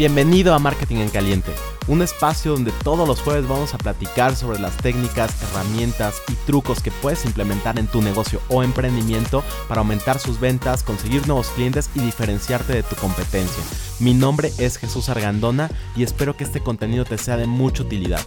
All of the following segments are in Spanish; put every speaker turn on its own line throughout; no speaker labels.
Bienvenido a Marketing en Caliente, un espacio donde todos los jueves vamos a platicar sobre las técnicas, herramientas y trucos que puedes implementar en tu negocio o emprendimiento para aumentar sus ventas, conseguir nuevos clientes y diferenciarte de tu competencia. Mi nombre es Jesús Argandona y espero que este contenido te sea de mucha utilidad.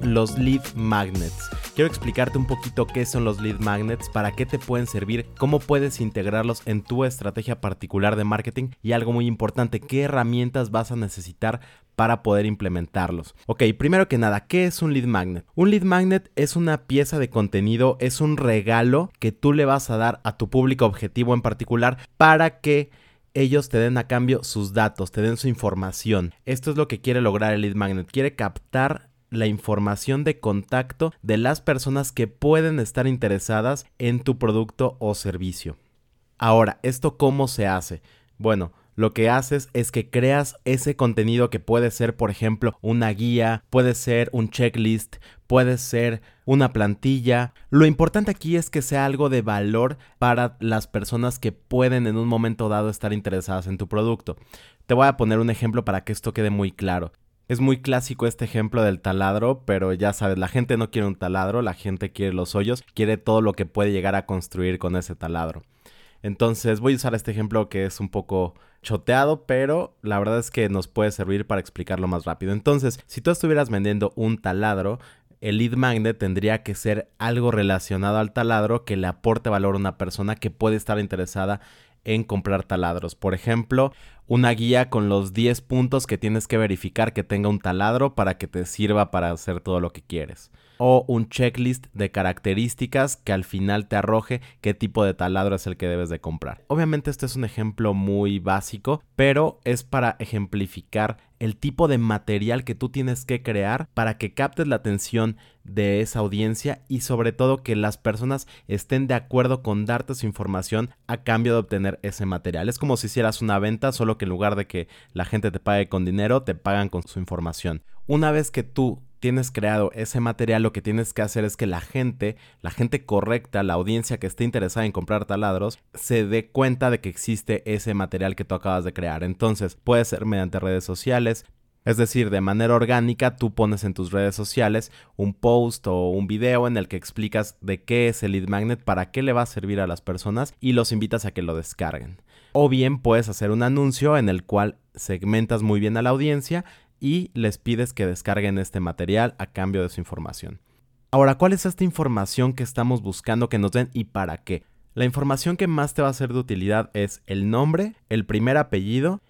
Los lead magnets quiero explicarte un poquito qué son los lead magnets, para qué te pueden servir, cómo puedes integrarlos en tu estrategia particular de marketing y algo muy importante, qué herramientas vas a necesitar para poder implementarlos. Ok, primero que nada, ¿qué es un lead magnet? Un lead magnet es una pieza de contenido, es un regalo que tú le vas a dar a tu público objetivo en particular para que ellos te den a cambio sus datos, te den su información. Esto es lo que quiere lograr el lead magnet. Quiere captar la información de contacto de las personas que pueden estar interesadas en tu producto o servicio. Ahora, ¿esto cómo se hace? Bueno, lo que haces es que creas ese contenido que puede ser, por ejemplo, una guía, puede ser un checklist, puede ser una plantilla. Lo importante aquí es que sea algo de valor para las personas que pueden en un momento dado estar interesadas en tu producto. Te voy a poner un ejemplo para que esto quede muy claro. Es muy clásico este ejemplo del taladro, pero ya sabes, la gente no quiere un taladro, la gente quiere los hoyos, quiere todo lo que puede llegar a construir con ese taladro. Entonces voy a usar este ejemplo que es un poco choteado, pero la verdad es que nos puede servir para explicarlo más rápido. Entonces, si tú estuvieras vendiendo un taladro, el lead magnet tendría que ser algo relacionado al taladro que le aporte valor a una persona que puede estar interesada en comprar taladros. Por ejemplo, una guía con los 10 puntos que tienes que verificar que tenga un taladro para que te sirva para hacer todo lo que quieres. O un checklist de características que al final te arroje qué tipo de taladro es el que debes de comprar. Obviamente este es un ejemplo muy básico, pero es para ejemplificar el tipo de material que tú tienes que crear para que captes la atención de esa audiencia y sobre todo que las personas estén de acuerdo con darte su información a cambio de obtener ese material. Es como si hicieras una venta, solo que en lugar de que la gente te pague con dinero, te pagan con su información. Una vez que tú tienes creado ese material, lo que tienes que hacer es que la gente, la gente correcta, la audiencia que esté interesada en comprar taladros, se dé cuenta de que existe ese material que tú acabas de crear. Entonces, puede ser mediante redes sociales, es decir, de manera orgánica tú pones en tus redes sociales un post o un video en el que explicas de qué es el lead magnet, para qué le va a servir a las personas y los invitas a que lo descarguen. O bien puedes hacer un anuncio en el cual segmentas muy bien a la audiencia y les pides que descarguen este material a cambio de su información. Ahora, ¿cuál es esta información que estamos buscando que nos den y para qué? La información que más te va a ser de utilidad es el nombre, el primer apellido,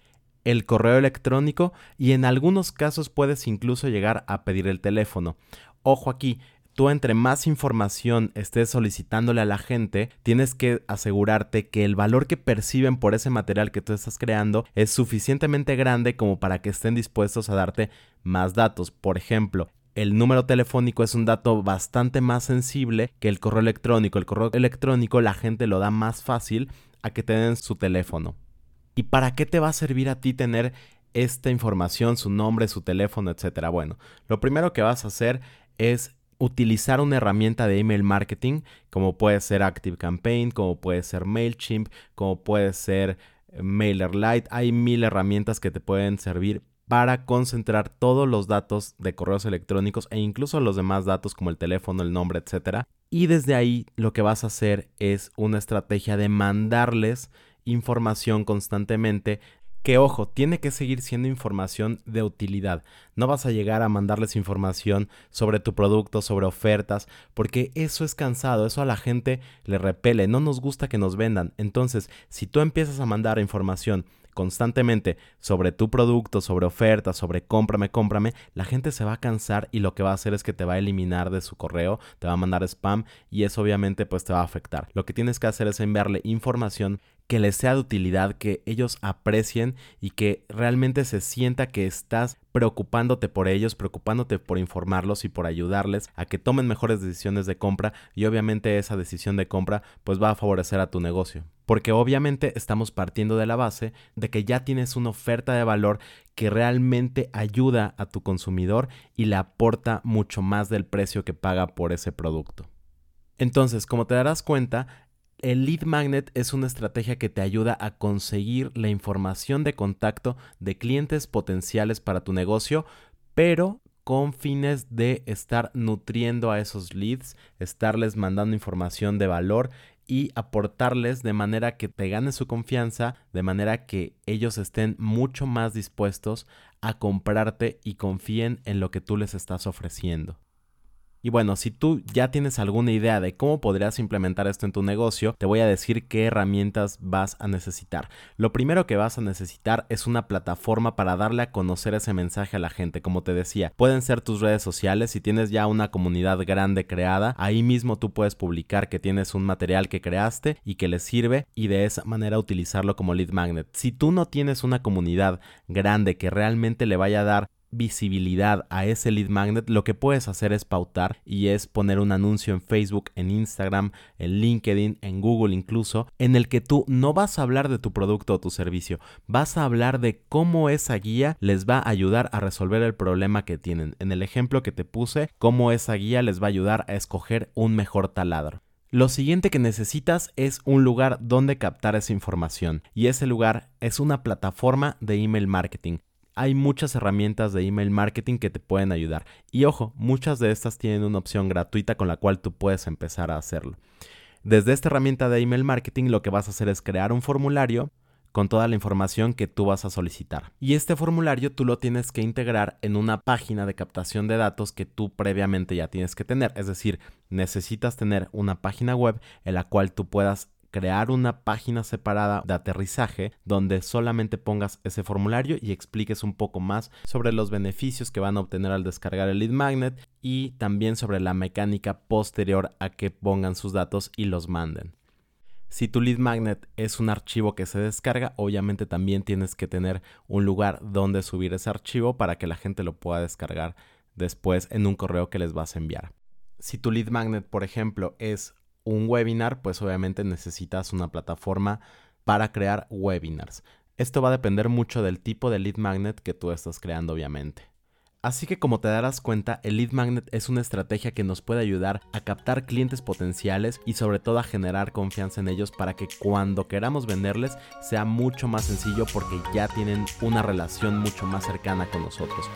el correo electrónico y en algunos casos puedes incluso llegar a pedir el teléfono. Ojo aquí, tú entre más información estés solicitándole a la gente, tienes que asegurarte que el valor que perciben por ese material que tú estás creando es suficientemente grande como para que estén dispuestos a darte más datos. Por ejemplo, el número telefónico es un dato bastante más sensible que el correo electrónico. El correo electrónico la gente lo da más fácil a que te den su teléfono. ¿Y para qué te va a servir a ti tener esta información, su nombre, su teléfono, etcétera? Bueno, lo primero que vas a hacer es utilizar una herramienta de email marketing, como puede ser ActiveCampaign, como puede ser MailChimp, como puede ser eh, MailerLite. Hay mil herramientas que te pueden servir para concentrar todos los datos de correos electrónicos e incluso los demás datos como el teléfono, el nombre, etcétera. Y desde ahí lo que vas a hacer es una estrategia de mandarles información constantemente que ojo, tiene que seguir siendo información de utilidad. No vas a llegar a mandarles información sobre tu producto, sobre ofertas, porque eso es cansado, eso a la gente le repele, no nos gusta que nos vendan. Entonces, si tú empiezas a mandar información constantemente sobre tu producto, sobre ofertas, sobre cómprame, cómprame, la gente se va a cansar y lo que va a hacer es que te va a eliminar de su correo, te va a mandar spam y eso obviamente pues te va a afectar. Lo que tienes que hacer es enviarle información que les sea de utilidad, que ellos aprecien y que realmente se sienta que estás preocupándote por ellos, preocupándote por informarlos y por ayudarles a que tomen mejores decisiones de compra y obviamente esa decisión de compra pues va a favorecer a tu negocio. Porque obviamente estamos partiendo de la base de que ya tienes una oferta de valor que realmente ayuda a tu consumidor y le aporta mucho más del precio que paga por ese producto. Entonces, como te darás cuenta, El lead magnet es una estrategia que te ayuda a conseguir la información de contacto de clientes potenciales para tu negocio, pero con fines de estar nutriendo a esos leads, estarles mandando información de valor y aportarles de manera que te gane su confianza, de manera que ellos estén mucho más dispuestos a comprarte y confíen en lo que tú les estás ofreciendo. Y bueno, si tú ya tienes alguna idea de cómo podrías implementar esto en tu negocio, te voy a decir qué herramientas vas a necesitar. Lo primero que vas a necesitar es una plataforma para darle a conocer ese mensaje a la gente. Como te decía, pueden ser tus redes sociales. Si tienes ya una comunidad grande creada, ahí mismo tú puedes publicar que tienes un material que creaste y que les sirve y de esa manera utilizarlo como lead magnet. Si tú no tienes una comunidad grande que realmente le vaya a dar visibilidad a ese lead magnet, lo que puedes hacer es pautar y es poner un anuncio en Facebook, en Instagram, en LinkedIn, en Google incluso, en el que tú no vas a hablar de tu producto o tu servicio, vas a hablar de cómo esa guía les va a ayudar a resolver el problema que tienen. En el ejemplo que te puse, cómo esa guía les va a ayudar a escoger un mejor taladro. Lo siguiente que necesitas es un lugar donde captar esa información y ese lugar es una plataforma de email marketing hay muchas herramientas de email marketing que te pueden ayudar. Y ojo, muchas de estas tienen una opción gratuita con la cual tú puedes empezar a hacerlo. Desde esta herramienta de email marketing lo que vas a hacer es crear un formulario con toda la información que tú vas a solicitar. Y este formulario tú lo tienes que integrar en una página de captación de datos que tú previamente ya tienes que tener. Es decir, necesitas tener una página web en la cual tú puedas crear una página separada de aterrizaje donde solamente pongas ese formulario y expliques un poco más sobre los beneficios que van a obtener al descargar el lead magnet y también sobre la mecánica posterior a que pongan sus datos y los manden. Si tu lead magnet es un archivo que se descarga, obviamente también tienes que tener un lugar donde subir ese archivo para que la gente lo pueda descargar después en un correo que les vas a enviar. Si tu lead magnet, por ejemplo, es un webinar, pues obviamente necesitas una plataforma para crear webinars. Esto va a depender mucho del tipo de lead magnet que tú estás creando, obviamente. Así que como te darás cuenta, el lead magnet es una estrategia que nos puede ayudar a captar clientes potenciales y sobre todo a generar confianza en ellos para que cuando queramos venderles sea mucho más sencillo porque ya tienen una relación mucho más cercana con nosotros.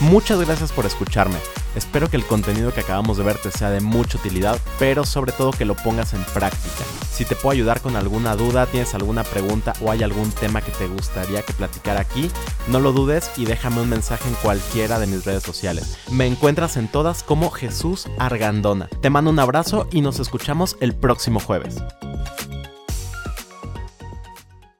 Muchas gracias por escucharme. Espero que el contenido que acabamos de ver te sea de mucha utilidad, pero sobre todo que lo pongas en práctica. Si te puedo ayudar con alguna duda, tienes alguna pregunta o hay algún tema que te gustaría que platicara aquí, no lo dudes y déjame un mensaje en cualquiera de mis redes sociales. Me encuentras en todas como Jesús Argandona. Te mando un abrazo y nos escuchamos el próximo jueves.